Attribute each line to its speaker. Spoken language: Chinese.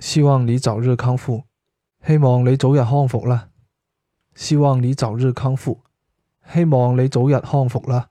Speaker 1: 希望你早日康复。希望你早日康复啦。希望你早日康复。希望你早日康复啦。